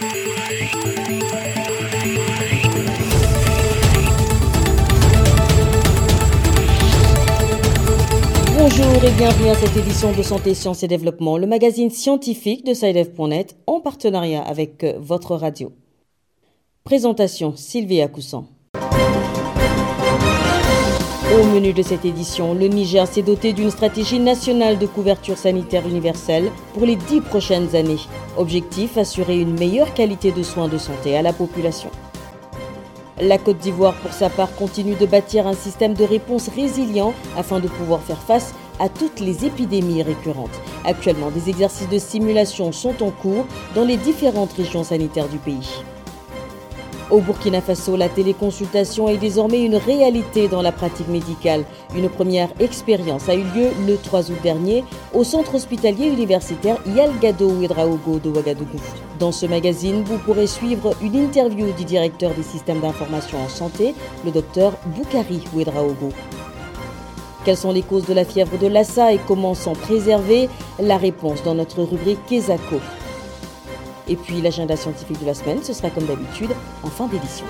Bonjour et bienvenue à cette édition de Santé, Sciences et Développement, le magazine scientifique de SciDev.net en partenariat avec euh, votre radio. Présentation Sylvie Coussan. Au menu de cette édition, le Niger s'est doté d'une stratégie nationale de couverture sanitaire universelle pour les dix prochaines années. Objectif assurer une meilleure qualité de soins de santé à la population. La Côte d'Ivoire, pour sa part, continue de bâtir un système de réponse résilient afin de pouvoir faire face à toutes les épidémies récurrentes. Actuellement, des exercices de simulation sont en cours dans les différentes régions sanitaires du pays. Au Burkina Faso, la téléconsultation est désormais une réalité dans la pratique médicale. Une première expérience a eu lieu le 3 août dernier au centre hospitalier universitaire Yalgado Ouedraogo de Ouagadougou. Dans ce magazine, vous pourrez suivre une interview du directeur des systèmes d'information en santé, le docteur Boukari Ouedraogo. Quelles sont les causes de la fièvre de Lassa et comment s'en préserver? La réponse dans notre rubrique Kesako. Et puis l'agenda scientifique de la semaine, ce sera comme d'habitude en fin d'édition.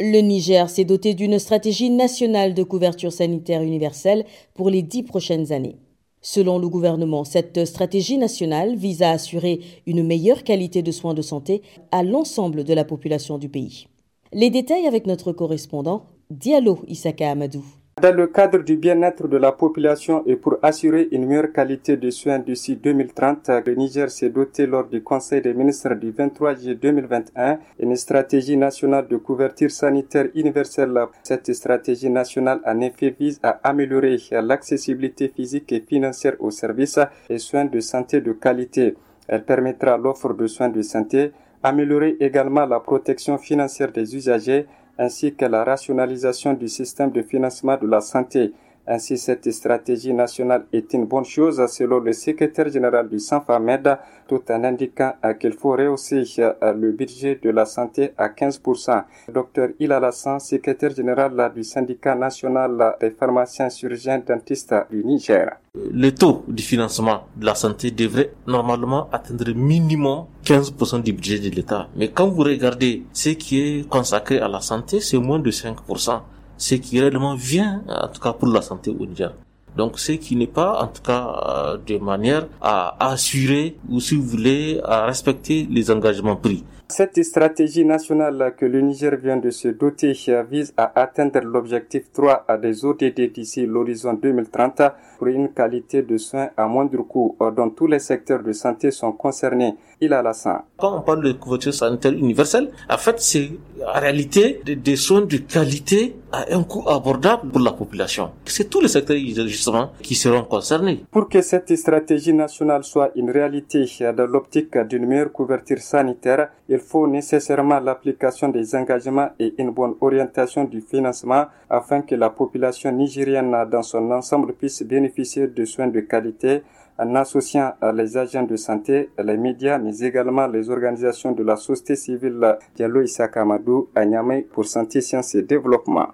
Le Niger s'est doté d'une stratégie nationale de couverture sanitaire universelle pour les dix prochaines années. Selon le gouvernement, cette stratégie nationale vise à assurer une meilleure qualité de soins de santé à l'ensemble de la population du pays. Les détails avec notre correspondant Diallo Isaka Amadou. Dans le cadre du bien-être de la population et pour assurer une meilleure qualité de soins d'ici 2030, le Niger s'est doté lors du Conseil des ministres du 23 juillet 2021 une stratégie nationale de couverture sanitaire universelle. Cette stratégie nationale en effet vise à améliorer l'accessibilité physique et financière aux services et soins de santé de qualité. Elle permettra l'offre de soins de santé, améliorer également la protection financière des usagers, ainsi que la rationalisation du système de financement de la santé. Ainsi, cette stratégie nationale est une bonne chose selon le secrétaire général du SANFAMED, tout en indiquant qu'il faut rehausser euh, le budget de la santé à 15%. Dr Ilalassan, secrétaire général du syndicat national des pharmaciens chirurgiens dentistes du Niger. Le taux du financement de la santé devrait normalement atteindre minimum 15% du budget de l'État. Mais quand vous regardez ce qui est consacré à la santé, c'est moins de 5% ce qui réellement vient, en tout cas pour la santé au Niger. Donc, ce qui n'est pas, en tout cas, euh, de manière à assurer ou, si vous voulez, à respecter les engagements pris. Cette stratégie nationale que le Niger vient de se doter vise à atteindre l'objectif 3 à des ODD d'ici l'horizon 2030 pour une qualité de soins à moindre coût dont tous les secteurs de santé sont concernés. Il a la sang. Quand on parle de couverture sanitaire universelle, en fait, c'est en réalité des, soins de qualité à un coût abordable pour la population. C'est tous les secteurs justement qui seront concernés. Pour que cette stratégie nationale soit une réalité dans l'optique d'une meilleure couverture sanitaire, il faut nécessairement l'application des engagements et une bonne orientation du financement afin que la population nigérienne dans son ensemble puisse bénéficier de soins de qualité en associant les agents de santé, les médias, mais également les organisations de la société civile Diallo Issa Kamadou à Niamey pour Santé, Sciences et Développement.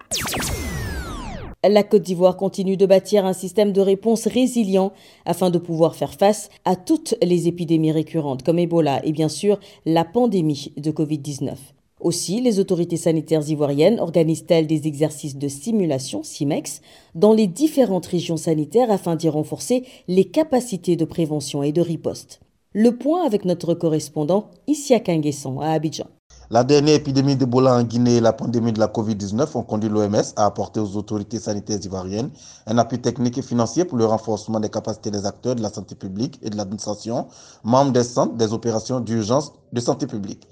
La Côte d'Ivoire continue de bâtir un système de réponse résilient afin de pouvoir faire face à toutes les épidémies récurrentes comme Ebola et bien sûr la pandémie de Covid-19. Aussi, les autorités sanitaires ivoiriennes organisent-elles des exercices de simulation, CIMEX, dans les différentes régions sanitaires afin d'y renforcer les capacités de prévention et de riposte. Le point avec notre correspondant Issia Kanguesson à Abidjan. La dernière épidémie d'Ebola en Guinée et la pandémie de la COVID-19 ont conduit l'OMS à apporter aux autorités sanitaires ivoiriennes un appui technique et financier pour le renforcement des capacités des acteurs de la santé publique et de l'administration, membres des centres des opérations d'urgence de santé publique.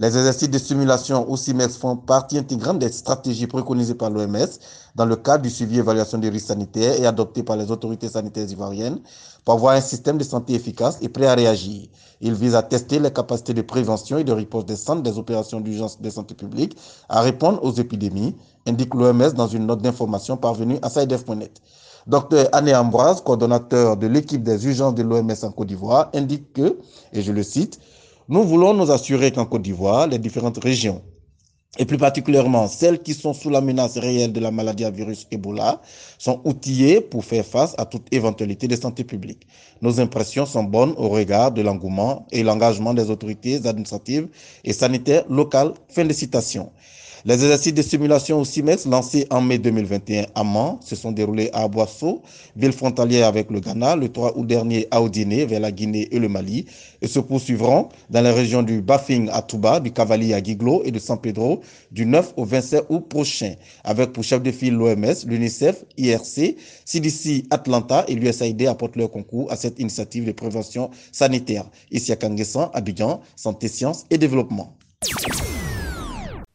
Les exercices de simulation ou CIMEX font partie intégrante des stratégies préconisées par l'OMS dans le cadre du suivi et évaluation des risques sanitaires et adoptées par les autorités sanitaires ivoiriennes pour avoir un système de santé efficace et prêt à réagir. Il vise à tester les capacités de prévention et de réponse des centres des opérations d'urgence de santé publique à répondre aux épidémies, indique l'OMS dans une note d'information parvenue à SciDev.net. Dr Anne Ambroise, coordonnateur de l'équipe des urgences de l'OMS en Côte d'Ivoire, indique que, et je le cite, nous voulons nous assurer qu'en Côte d'Ivoire, les différentes régions et plus particulièrement celles qui sont sous la menace réelle de la maladie à virus Ebola, sont outillées pour faire face à toute éventualité de santé publique. Nos impressions sont bonnes au regard de l'engouement et l'engagement des autorités administratives et sanitaires locales. Fin de citation. Les exercices de simulation au CIMEX lancés en mai 2021 à Mans se sont déroulés à Boisseau, ville frontalière avec le Ghana, le 3 août dernier à Odiné, vers la Guinée et le Mali, et se poursuivront dans les régions du Bafing à Touba, du Cavalier à Guiglo et de San Pedro du 9 au 27 août prochain, avec pour chef de file l'OMS, l'UNICEF, IRC, CDC Atlanta et l'USAID apportent leur concours à cette initiative de prévention sanitaire. Ici à Kangessan, Abidjan, Santé, Sciences et Développement.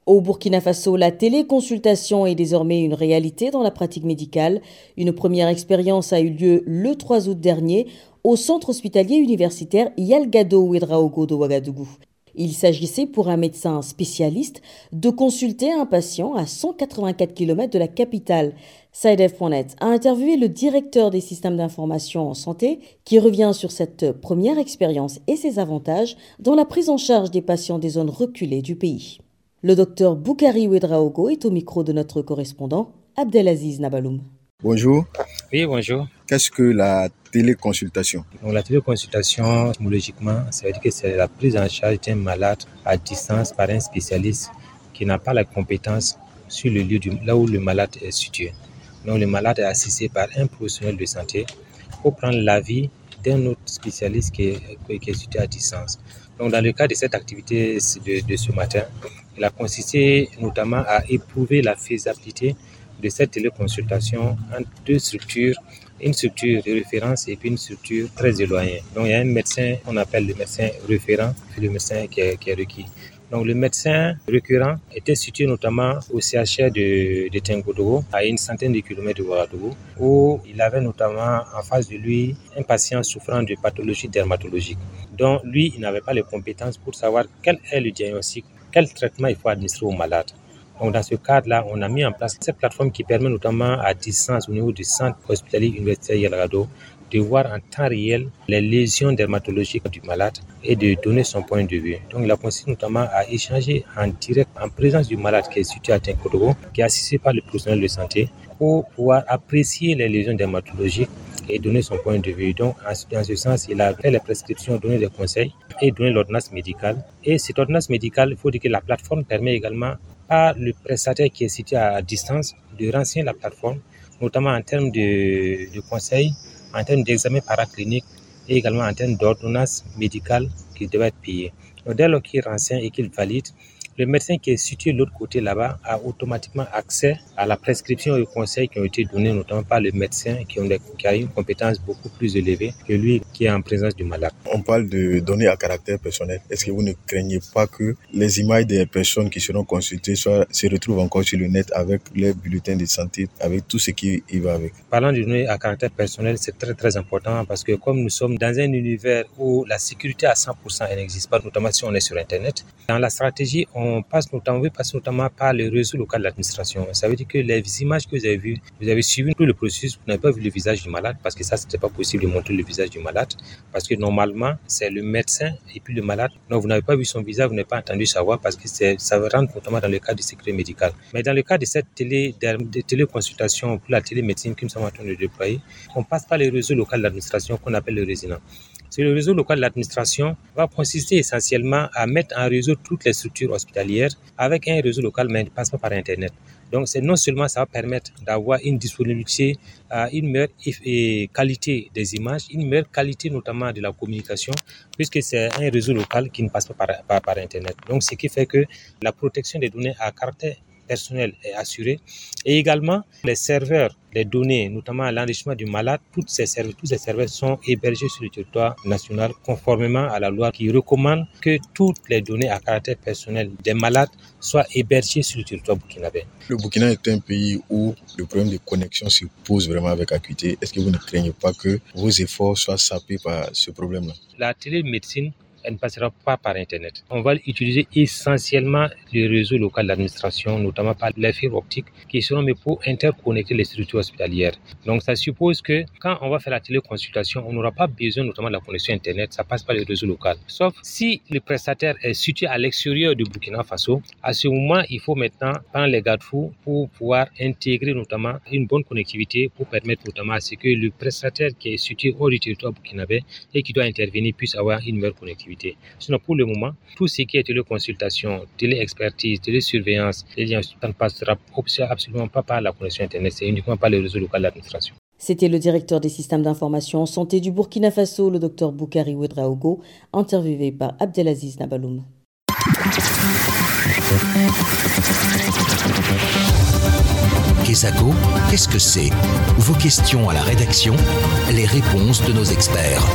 Au Burkina Faso, la téléconsultation est désormais une réalité dans la pratique médicale. Une première expérience a eu lieu le 3 août dernier au centre hospitalier universitaire Yalgado Ouedraogo de Ouagadougou. Il s'agissait pour un médecin spécialiste de consulter un patient à 184 km de la capitale. SideF.net a interviewé le directeur des systèmes d'information en santé qui revient sur cette première expérience et ses avantages dans la prise en charge des patients des zones reculées du pays. Le docteur Boukari Ouedraogo est au micro de notre correspondant Abdelaziz Nabaloum. Bonjour. Oui, bonjour. Qu'est-ce que la téléconsultation? Donc, La téléconsultation, logiquement, ça veut dire que c'est la prise en charge d'un malade à distance par un spécialiste qui n'a pas la compétence sur le lieu du, là où le malade est situé. Donc le malade est assisté par un professionnel de santé pour prendre l'avis d'un autre spécialiste qui est, qui est situé à distance. Donc dans le cas de cette activité de, de ce matin, il a consisté notamment à éprouver la faisabilité de cette téléconsultation entre deux structures, une structure de référence et puis une structure très éloignée. Donc il y a un médecin qu'on appelle le médecin référent, puis le médecin qui est, qui est requis. Donc le médecin récurrent était situé notamment au CHR de, de Tengodogo, à une centaine de kilomètres de Ouagadougou, où il avait notamment en face de lui un patient souffrant de pathologie dermatologique. Donc lui, il n'avait pas les compétences pour savoir quel est le diagnostic quel traitement il faut administrer au malade. Donc, dans ce cadre-là, on a mis en place cette plateforme qui permet notamment à distance au niveau du centre hospitalier universitaire Yalgado de voir en temps réel les lésions dermatologiques du malade et de donner son point de vue. Donc, il a consisté notamment à échanger en direct en présence du malade qui est situé à Tinkodogo, qui est assisté par le personnel de santé pour pouvoir apprécier les lésions dermatologiques et donner son point de vue. Donc, dans ce sens, il a fait les prescriptions, donné des conseils et donné l'ordonnance médicale. Et cette ordonnance médicale, il faut dire que la plateforme permet également à le prestataire qui est situé à distance de renseigner la plateforme, notamment en termes de, de conseils, en termes d'examen paraclinique et également en termes d'ordonnance médicale qui doit être payée. Donc, dès lors qu'il renseigne et qu'il valide, le médecin qui est situé de l'autre côté là-bas a automatiquement accès à la prescription et aux conseils qui ont été donnés notamment par le médecin qui, a une compétence beaucoup plus élevée que lui qui est en présence du malade. On parle de données à caractère personnel. Est-ce que vous ne craignez pas que les images des personnes qui seront consultées soient, se retrouvent encore sur le net avec les bulletins de santé, avec tout ce qui y va avec? Parlant de données à caractère personnel, c'est très très important parce que comme nous sommes dans un univers où la sécurité à 100% elle n'existe pas, notamment si on est sur Internet, dans la stratégie, on on passe notamment, on passe notamment par le réseau local de l'administration. Ça veut dire que les images que vous avez vues, vous avez suivi tout le processus, vous n'avez pas vu le visage du malade parce que ça, c'était pas possible de montrer le visage du malade parce que normalement, c'est le médecin et puis le malade. Donc, vous n'avez pas vu son visage, vous n'avez pas entendu savoir parce que ça rentre notamment dans le cas du secret médical. Mais dans le cas de cette télé, téléconsultation pour la télémédecine que nous sommes en train de déployer, on passe par le réseau local d'administration qu'on appelle le résident. Le réseau local de l'administration va consister essentiellement à mettre en réseau toutes les structures hospitalières avec un réseau local, mais ne passe pas par Internet. Donc, c'est non seulement ça va permettre d'avoir une disponibilité, euh, une meilleure qualité des images, une meilleure qualité notamment de la communication, puisque c'est un réseau local qui ne passe pas par, par, par Internet. Donc, ce qui fait que la protection des données à caractère personnel est assuré. Et également, les serveurs, les données, notamment l'enrichissement du malade, toutes ces serveurs, tous ces serveurs sont hébergés sur le territoire national conformément à la loi qui recommande que toutes les données à caractère personnel des malades soient hébergées sur le territoire burkinabé. Le Burkina est un pays où le problème de connexion se pose vraiment avec acuité. Est-ce que vous ne craignez pas que vos efforts soient sapés par ce problème-là? La télémédecine ne passera pas par Internet. On va utiliser essentiellement les réseaux locaux d'administration, notamment par la fibre optique, qui seront mais pour interconnecter les structures hospitalières. Donc ça suppose que quand on va faire la téléconsultation, on n'aura pas besoin notamment de la connexion Internet, ça passe par les réseaux locaux. Sauf si le prestataire est situé à l'extérieur du Burkina Faso, à ce moment, il faut maintenant prendre les garde-fous pour pouvoir intégrer notamment une bonne connectivité pour permettre notamment à ce que le prestataire qui est situé hors du territoire burkinabé et qui doit intervenir puisse avoir une meilleure connectivité. Sinon, pour le moment, tout ce qui est téléconsultation, téléexpertise, télésurveillance, ça ne passera absolument pas par la connexion Internet, c'est uniquement par le réseau local d'administration. C'était le directeur des systèmes d'information en santé du Burkina Faso, le docteur Boukari Ouedraogo, interviewé par Abdelaziz Nabaloum. Kesako, qu'est-ce que c'est? Vos questions à la rédaction, les réponses de nos experts.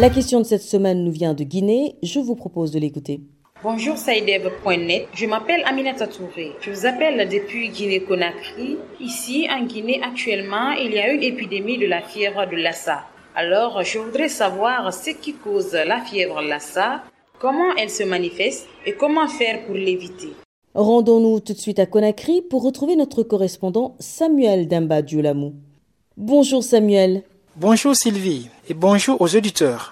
La question de cette semaine nous vient de Guinée. Je vous propose de l'écouter. Bonjour Saïdev.net, je m'appelle Aminata Touré. Je vous appelle depuis Guinée-Conakry. Ici, en Guinée, actuellement, il y a une épidémie de la fièvre de Lassa. Alors, je voudrais savoir ce qui cause la fièvre Lassa, comment elle se manifeste et comment faire pour l'éviter. Rendons-nous tout de suite à Conakry pour retrouver notre correspondant Samuel Demba Diolamou. Bonjour Samuel. Bonjour Sylvie et bonjour aux auditeurs.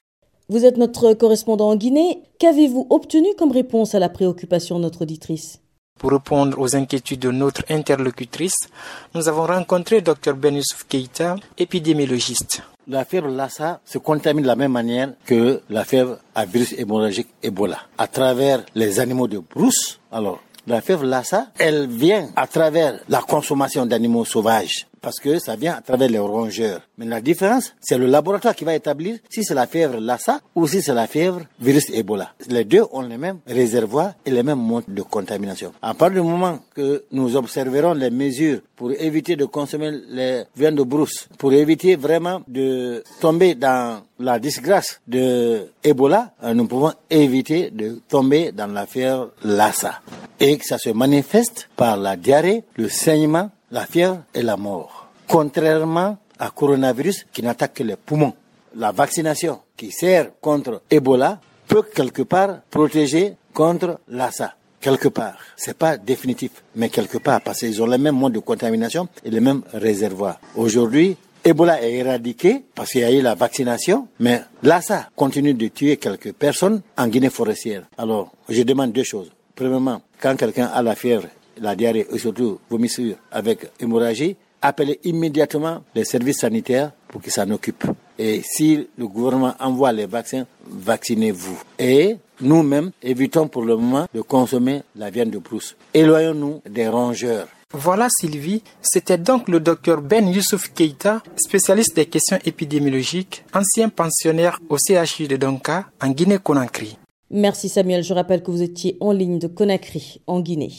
Vous êtes notre correspondant en Guinée. Qu'avez-vous obtenu comme réponse à la préoccupation de notre auditrice? Pour répondre aux inquiétudes de notre interlocutrice, nous avons rencontré Dr Ben Youssouf Keita, épidémiologiste. La fièvre Lassa se contamine de la même manière que la fièvre à virus hémorragique Ebola, à travers les animaux de brousse. Alors, la fièvre Lassa, elle vient à travers la consommation d'animaux sauvages parce que ça vient à travers les rongeurs. Mais la différence, c'est le laboratoire qui va établir si c'est la fièvre Lassa ou si c'est la fièvre virus Ebola. Les deux ont les mêmes réservoirs et les mêmes modes de contamination. À partir du moment que nous observerons les mesures pour éviter de consommer les viandes de brousse, pour éviter vraiment de tomber dans la disgrâce de Ebola, euh, nous pouvons éviter de tomber dans la fièvre Lassa. Et que ça se manifeste par la diarrhée, le saignement, la fièvre et la mort. Contrairement à coronavirus qui n'attaque que les poumons. La vaccination qui sert contre Ebola peut quelque part protéger contre Lassa. Quelque part. C'est pas définitif, mais quelque part, parce qu'ils ont les mêmes modes de contamination et les mêmes réservoirs. Aujourd'hui, Ebola est éradiqué parce qu'il y a eu la vaccination, mais Lassa continue de tuer quelques personnes en Guinée forestière. Alors, je demande deux choses. Premièrement, quand quelqu'un a la fièvre, la diarrhée et surtout vomissure avec hémorragie, appelez immédiatement les services sanitaires pour qu'ils s'en occupent. Et si le gouvernement envoie les vaccins, vaccinez-vous. Et nous-mêmes, évitons pour le moment de consommer la viande de brousse. Éloignons-nous des rongeurs. Voilà Sylvie, c'était donc le docteur Ben Youssouf Keita, spécialiste des questions épidémiologiques, ancien pensionnaire au CHU de Donka en Guinée-Conakry. Merci Samuel, je rappelle que vous étiez en ligne de Conakry, en Guinée.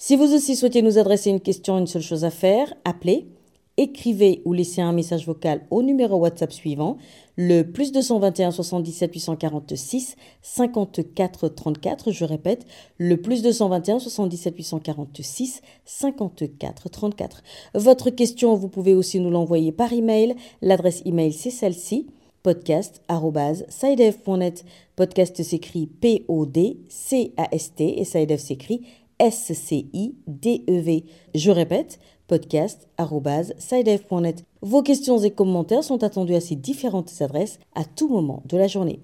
Si vous aussi souhaitez nous adresser une question, une seule chose à faire, appelez, écrivez ou laissez un message vocal au numéro WhatsApp suivant, le plus 221 77 846 54 34. Je répète, le plus 221 77 846 54 34. Votre question, vous pouvez aussi nous l'envoyer par email. L'adresse email, c'est celle-ci podcast.sidef.net. Podcast s'écrit P-O-D-C-A-S-T et Sidef s'écrit S-C-I-D-E-V. Je répète, podcast.sidef.net. Vos questions et commentaires sont attendus à ces différentes adresses à tout moment de la journée.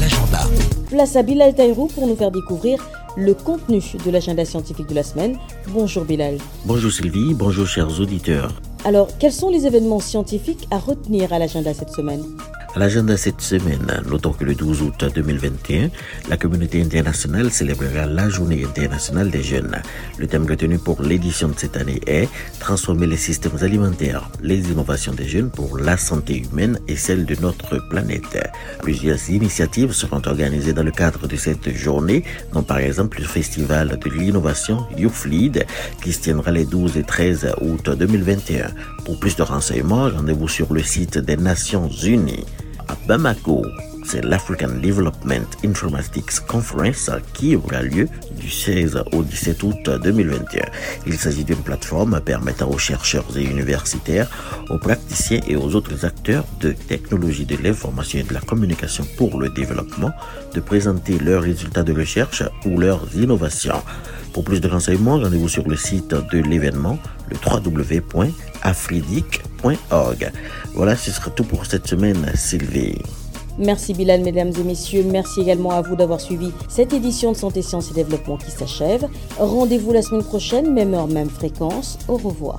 L'agenda. Place à Bilal Taïrou pour nous faire découvrir le contenu de l'agenda scientifique de la semaine. Bonjour Bilal. Bonjour Sylvie, bonjour chers auditeurs. Alors, quels sont les événements scientifiques à retenir à l'agenda cette semaine? À l'agenda cette semaine, notons que le 12 août 2021, la communauté internationale célébrera la journée internationale des jeunes. Le thème retenu pour l'édition de cette année est Transformer les systèmes alimentaires, les innovations des jeunes pour la santé humaine et celle de notre planète. Plusieurs initiatives seront organisées dans le cadre de cette journée, dont par exemple le festival de l'innovation YouthLead qui se tiendra les 12 et 13 août 2021. Pour plus de renseignements, rendez-vous sur le site des Nations Unies. Bamako, c'est l'African Development Informatics Conference qui aura lieu du 16 au 17 août 2021. Il s'agit d'une plateforme permettant aux chercheurs et universitaires, aux praticiens et aux autres acteurs de technologie de l'information et de la communication pour le développement de présenter leurs résultats de recherche ou leurs innovations. Pour plus de renseignements, rendez-vous sur le site de l'événement, le www.afridic.org. Voilà, ce sera tout pour cette semaine, Sylvie. Merci Bilal, mesdames et messieurs. Merci également à vous d'avoir suivi cette édition de Santé, Sciences et Développement qui s'achève. Rendez-vous la semaine prochaine, même heure, même fréquence. Au revoir.